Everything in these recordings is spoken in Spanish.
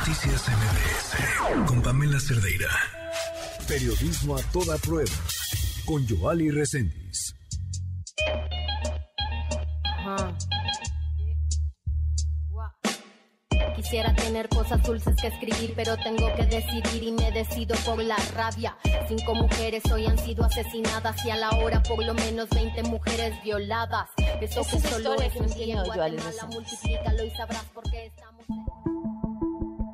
Noticias MBS con Pamela Cerdeira. Periodismo a toda prueba con Joali Reséndiz. Quisiera tener cosas dulces que escribir, pero tengo que decidir y me decido por la rabia. Cinco mujeres hoy han sido asesinadas y a la hora por lo menos 20 mujeres violadas. Eso que solo es un día en Guatemala, multiplícalo y sabrás por qué estamos...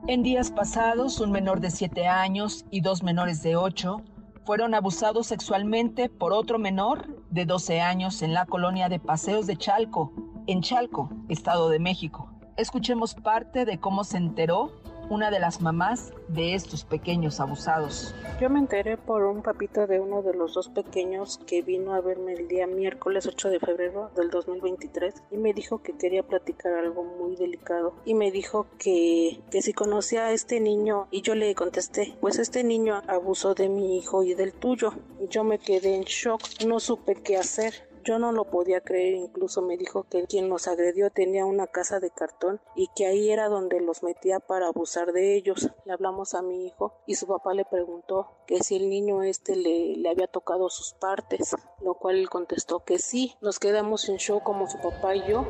En días pasados, un menor de 7 años y dos menores de 8 fueron abusados sexualmente por otro menor de 12 años en la colonia de Paseos de Chalco, en Chalco, Estado de México. Escuchemos parte de cómo se enteró una de las mamás de estos pequeños abusados. Yo me enteré por un papito de uno de los dos pequeños que vino a verme el día miércoles 8 de febrero del 2023 y me dijo que quería platicar algo muy delicado y me dijo que, que si conocía a este niño y yo le contesté, pues este niño abusó de mi hijo y del tuyo. Y yo me quedé en shock, no supe qué hacer. Yo no lo podía creer, incluso me dijo que quien los agredió tenía una casa de cartón y que ahí era donde los metía para abusar de ellos. Le hablamos a mi hijo y su papá le preguntó que si el niño este le, le había tocado sus partes, lo cual él contestó que sí. Nos quedamos en show como su papá y yo.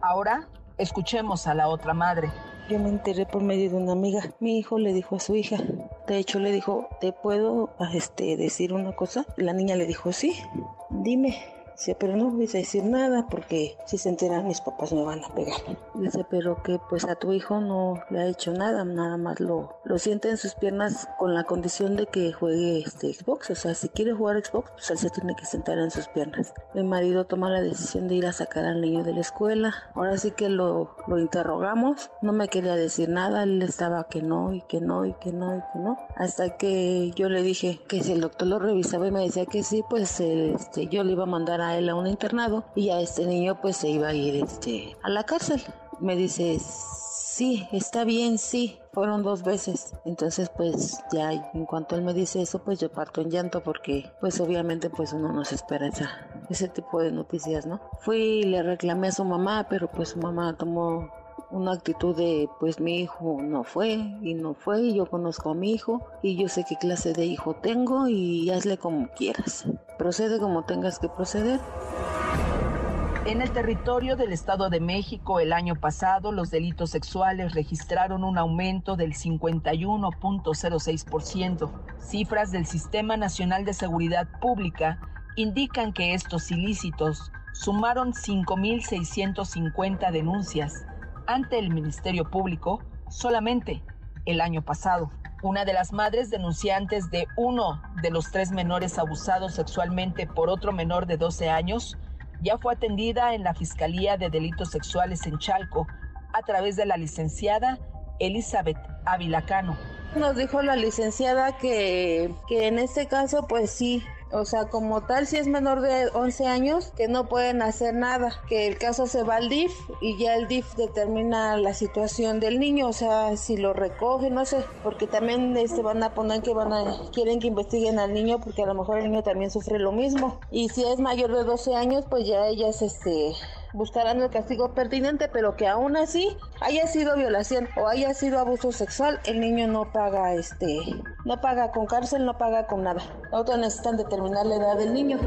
Ahora escuchemos a la otra madre. Yo me enteré por medio de una amiga. Mi hijo le dijo a su hija. De hecho, le dijo, ¿te puedo este, decir una cosa? La niña le dijo, sí, dime. Dice, pero no voy a decir nada porque si se enteran mis papás me van a pegar. Dice, pero que pues a tu hijo no le ha hecho nada, nada más lo, lo siente en sus piernas con la condición de que juegue este Xbox. O sea, si quiere jugar Xbox, pues él se tiene que sentar en sus piernas. Mi marido toma la decisión de ir a sacar al niño de la escuela. Ahora sí que lo, lo interrogamos. No me quería decir nada, él estaba que no y que no y que no y que no. Hasta que yo le dije que si el doctor lo revisaba y me decía que sí, pues este, yo le iba a mandar a él a un internado y a este niño pues se iba a ir este, a la cárcel. Me dice, sí, está bien, sí. Fueron dos veces. Entonces pues ya en cuanto él me dice eso pues yo parto en llanto porque pues obviamente pues uno no se espera ese tipo de noticias, ¿no? Fui y le reclamé a su mamá, pero pues su mamá tomó una actitud de pues mi hijo no fue y no fue y yo conozco a mi hijo y yo sé qué clase de hijo tengo y hazle como quieras. Procede como tengas que proceder. En el territorio del Estado de México el año pasado los delitos sexuales registraron un aumento del 51.06%. Cifras del Sistema Nacional de Seguridad Pública indican que estos ilícitos sumaron 5.650 denuncias ante el Ministerio Público solamente el año pasado. Una de las madres denunciantes de uno de los tres menores abusados sexualmente por otro menor de 12 años ya fue atendida en la Fiscalía de Delitos Sexuales en Chalco a través de la licenciada Elizabeth Avilacano. Nos dijo la licenciada que, que en este caso pues sí, o sea, como tal, si es menor de 11 años, que no pueden hacer nada, que el caso se va al DIF y ya el DIF determina la situación del niño, o sea, si lo recoge, no sé, porque también este, van a poner que van a, quieren que investiguen al niño porque a lo mejor el niño también sufre lo mismo. Y si es mayor de 12 años, pues ya ellas, este, buscarán el castigo pertinente, pero que aún así haya sido violación o haya sido abuso sexual, el niño no paga este, no paga con cárcel, no paga con nada. Ahora necesitan determinar la edad del niño.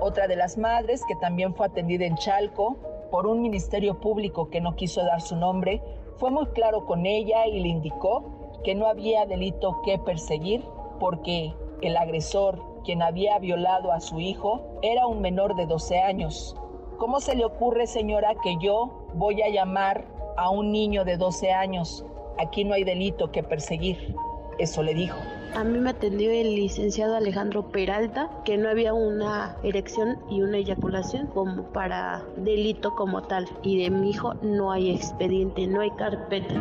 Otra de las madres que también fue atendida en Chalco por un ministerio público que no quiso dar su nombre, fue muy claro con ella y le indicó que no había delito que perseguir porque el agresor quien había violado a su hijo, era un menor de 12 años. ¿Cómo se le ocurre, señora, que yo voy a llamar a un niño de 12 años? Aquí no hay delito que perseguir. Eso le dijo. A mí me atendió el licenciado Alejandro Peralta, que no había una erección y una eyaculación como para delito como tal. Y de mi hijo no hay expediente, no hay carpeta.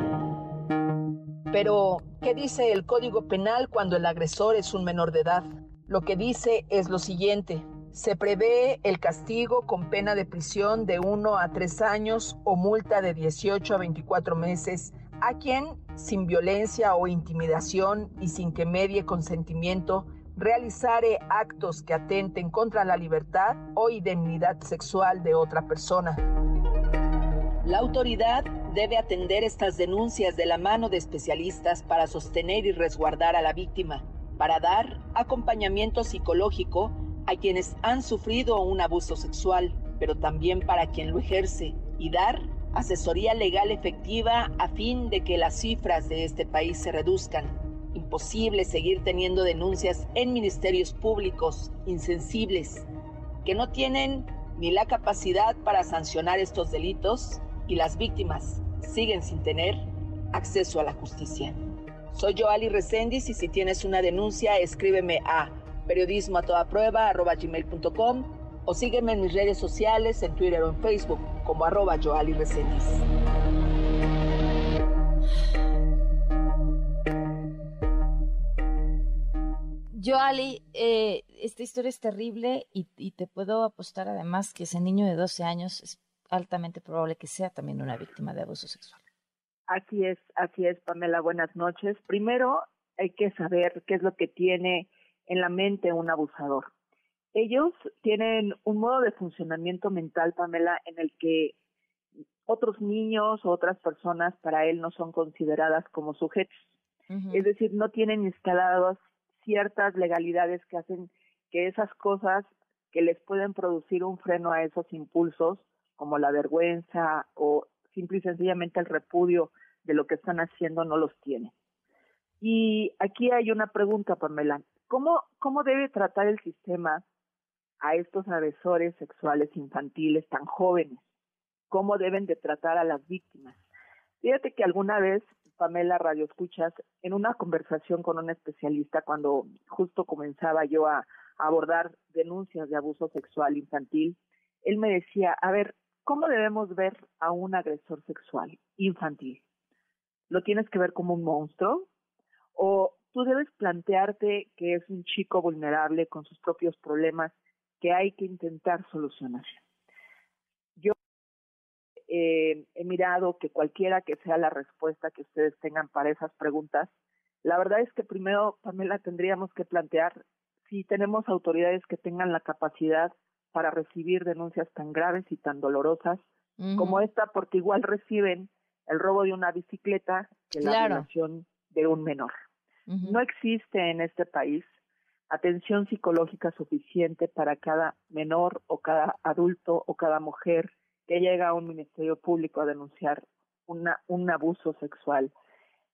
Pero, ¿qué dice el Código Penal cuando el agresor es un menor de edad? Lo que dice es lo siguiente. Se prevé el castigo con pena de prisión de 1 a 3 años o multa de 18 a 24 meses a quien, sin violencia o intimidación y sin que medie consentimiento, realizare actos que atenten contra la libertad o indemnidad sexual de otra persona. La autoridad debe atender estas denuncias de la mano de especialistas para sostener y resguardar a la víctima, para dar acompañamiento psicológico a quienes han sufrido un abuso sexual, pero también para quien lo ejerce, y dar asesoría legal efectiva a fin de que las cifras de este país se reduzcan. Imposible seguir teniendo denuncias en ministerios públicos insensibles que no tienen ni la capacidad para sancionar estos delitos y las víctimas siguen sin tener acceso a la justicia. Soy Joali Reséndiz y si tienes una denuncia, escríbeme a periodismo a toda prueba gmail.com o sígueme en mis redes sociales, en Twitter o en Facebook como arroba Joali Reséndiz. Joali, eh, esta historia es terrible y, y, te puedo apostar además que ese niño de 12 años es altamente probable que sea también una víctima de abuso sexual. Así es, así es, Pamela. Buenas noches. Primero hay que saber qué es lo que tiene en la mente un abusador. Ellos tienen un modo de funcionamiento mental, Pamela, en el que otros niños o otras personas para él no son consideradas como sujetos. Es decir, no tienen instaladas ciertas legalidades que hacen que esas cosas que les pueden producir un freno a esos impulsos como la vergüenza o simple y sencillamente el repudio de lo que están haciendo no los tiene. Y aquí hay una pregunta, Pamela. ¿Cómo, cómo debe tratar el sistema a estos agresores sexuales infantiles tan jóvenes? ¿Cómo deben de tratar a las víctimas? Fíjate que alguna vez, Pamela Radio Escuchas, en una conversación con un especialista, cuando justo comenzaba yo a abordar denuncias de abuso sexual infantil, él me decía, a ver, ¿Cómo debemos ver a un agresor sexual infantil? ¿Lo tienes que ver como un monstruo? ¿O tú debes plantearte que es un chico vulnerable con sus propios problemas que hay que intentar solucionar? Yo eh, he mirado que cualquiera que sea la respuesta que ustedes tengan para esas preguntas, la verdad es que primero, Pamela, tendríamos que plantear si tenemos autoridades que tengan la capacidad para recibir denuncias tan graves y tan dolorosas como esta, porque igual reciben el robo de una bicicleta que la violación de un menor. No existe en este país atención psicológica suficiente para cada menor o cada adulto o cada mujer que llega a un ministerio público a denunciar una, un abuso sexual.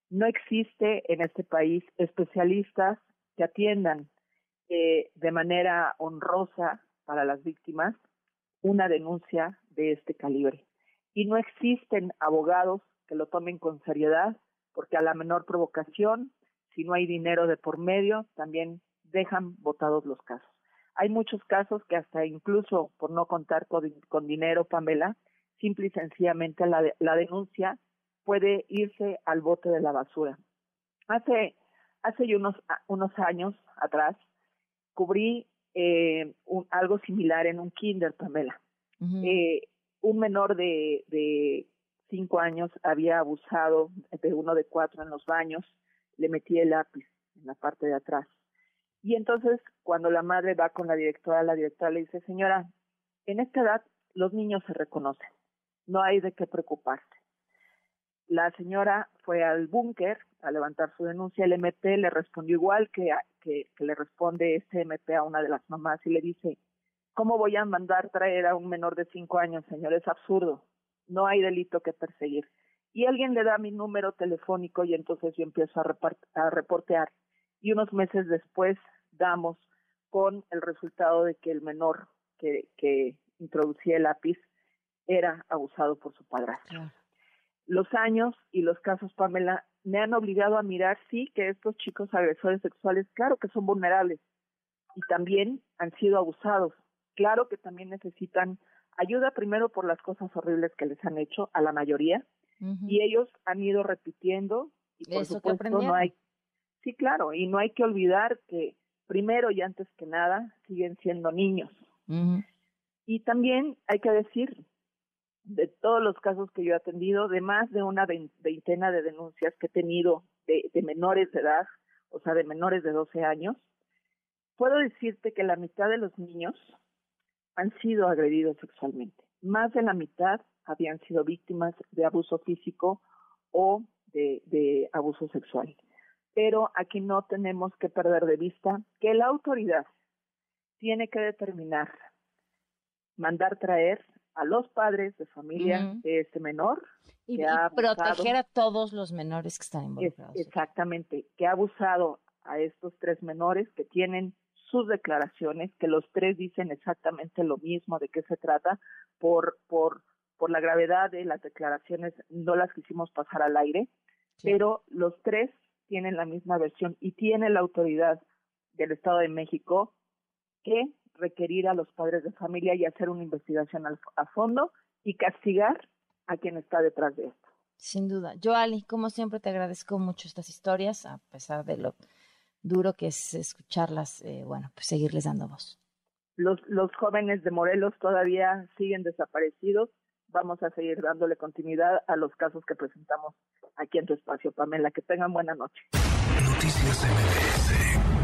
No existe en este país especialistas que atiendan eh, de manera honrosa para las víctimas una denuncia de este calibre. Y no existen abogados que lo tomen con seriedad, porque a la menor provocación, si no hay dinero de por medio, también dejan votados los casos. Hay muchos casos que hasta incluso por no contar con, dinero, Pamela, simple y sencillamente la, la denuncia puede irse al bote de la basura. Hace, hace unos, unos años atrás, cubrí eh, un, algo similar en un kinder, Pamela. eh, un menor de, de cinco años había abusado de uno de cuatro en los baños, le metí el lápiz en la parte de atrás. Y entonces, cuando la madre va con la directora, la directora le dice, señora, en esta edad los niños se reconocen, no hay de qué preocuparse. La señora fue al búnker a levantar su denuncia, el MP le respondió igual que, que, le responde este MP a una de las mamás y le dice, ¿cómo voy a mandar traer a un menor de cinco años, señor? Es absurdo, no hay delito que perseguir. Y alguien le da mi número telefónico y entonces yo empiezo a, a reportear. Y unos meses después damos con el resultado de que el menor que, que introducía el lápiz era abusado por su padrastro los años y los casos, Pamela, me han obligado a mirar, sí, que estos chicos agresores sexuales, claro que son vulnerables y también han sido abusados. Claro que también necesitan ayuda primero por las cosas horribles que les han hecho a la mayoría y ellos han ido repitiendo y por supuesto no hay sí claro y no hay que olvidar que primero y antes que nada siguen siendo niños. Y también hay que decir de todos los casos que yo he atendido, de más de una veintena de denuncias que he tenido de, menores de edad, o sea, de menores de 12 años, puedo decirte que la mitad de los niños han sido agredidos sexualmente. Más de la mitad habían sido víctimas de abuso físico o de, de abuso sexual. Pero aquí no tenemos que perder de vista que la autoridad tiene que determinar, mandar traer a los padres de familia de este menor. Y, proteger a todos los menores que están involucrados. exactamente, que ha abusado a estos tres menores que tienen sus declaraciones, que los tres dicen exactamente lo mismo de qué se trata, por, por, por la gravedad de las declaraciones no las quisimos pasar al aire, pero los tres tienen la misma versión y tiene la autoridad del Estado de México que requerir a los padres de familia y hacer una investigación a fondo y castigar a quien está detrás de esto. Sin duda. Yo, Ali, como siempre, te agradezco mucho estas historias, a pesar de lo duro que es escucharlas, eh, bueno, pues seguirles dando voz. Los, los jóvenes de Morelos todavía siguen desaparecidos. Vamos a seguir dándole continuidad a los casos que presentamos aquí en tu espacio, Pamela. Que tengan buena noche. Noticias MBS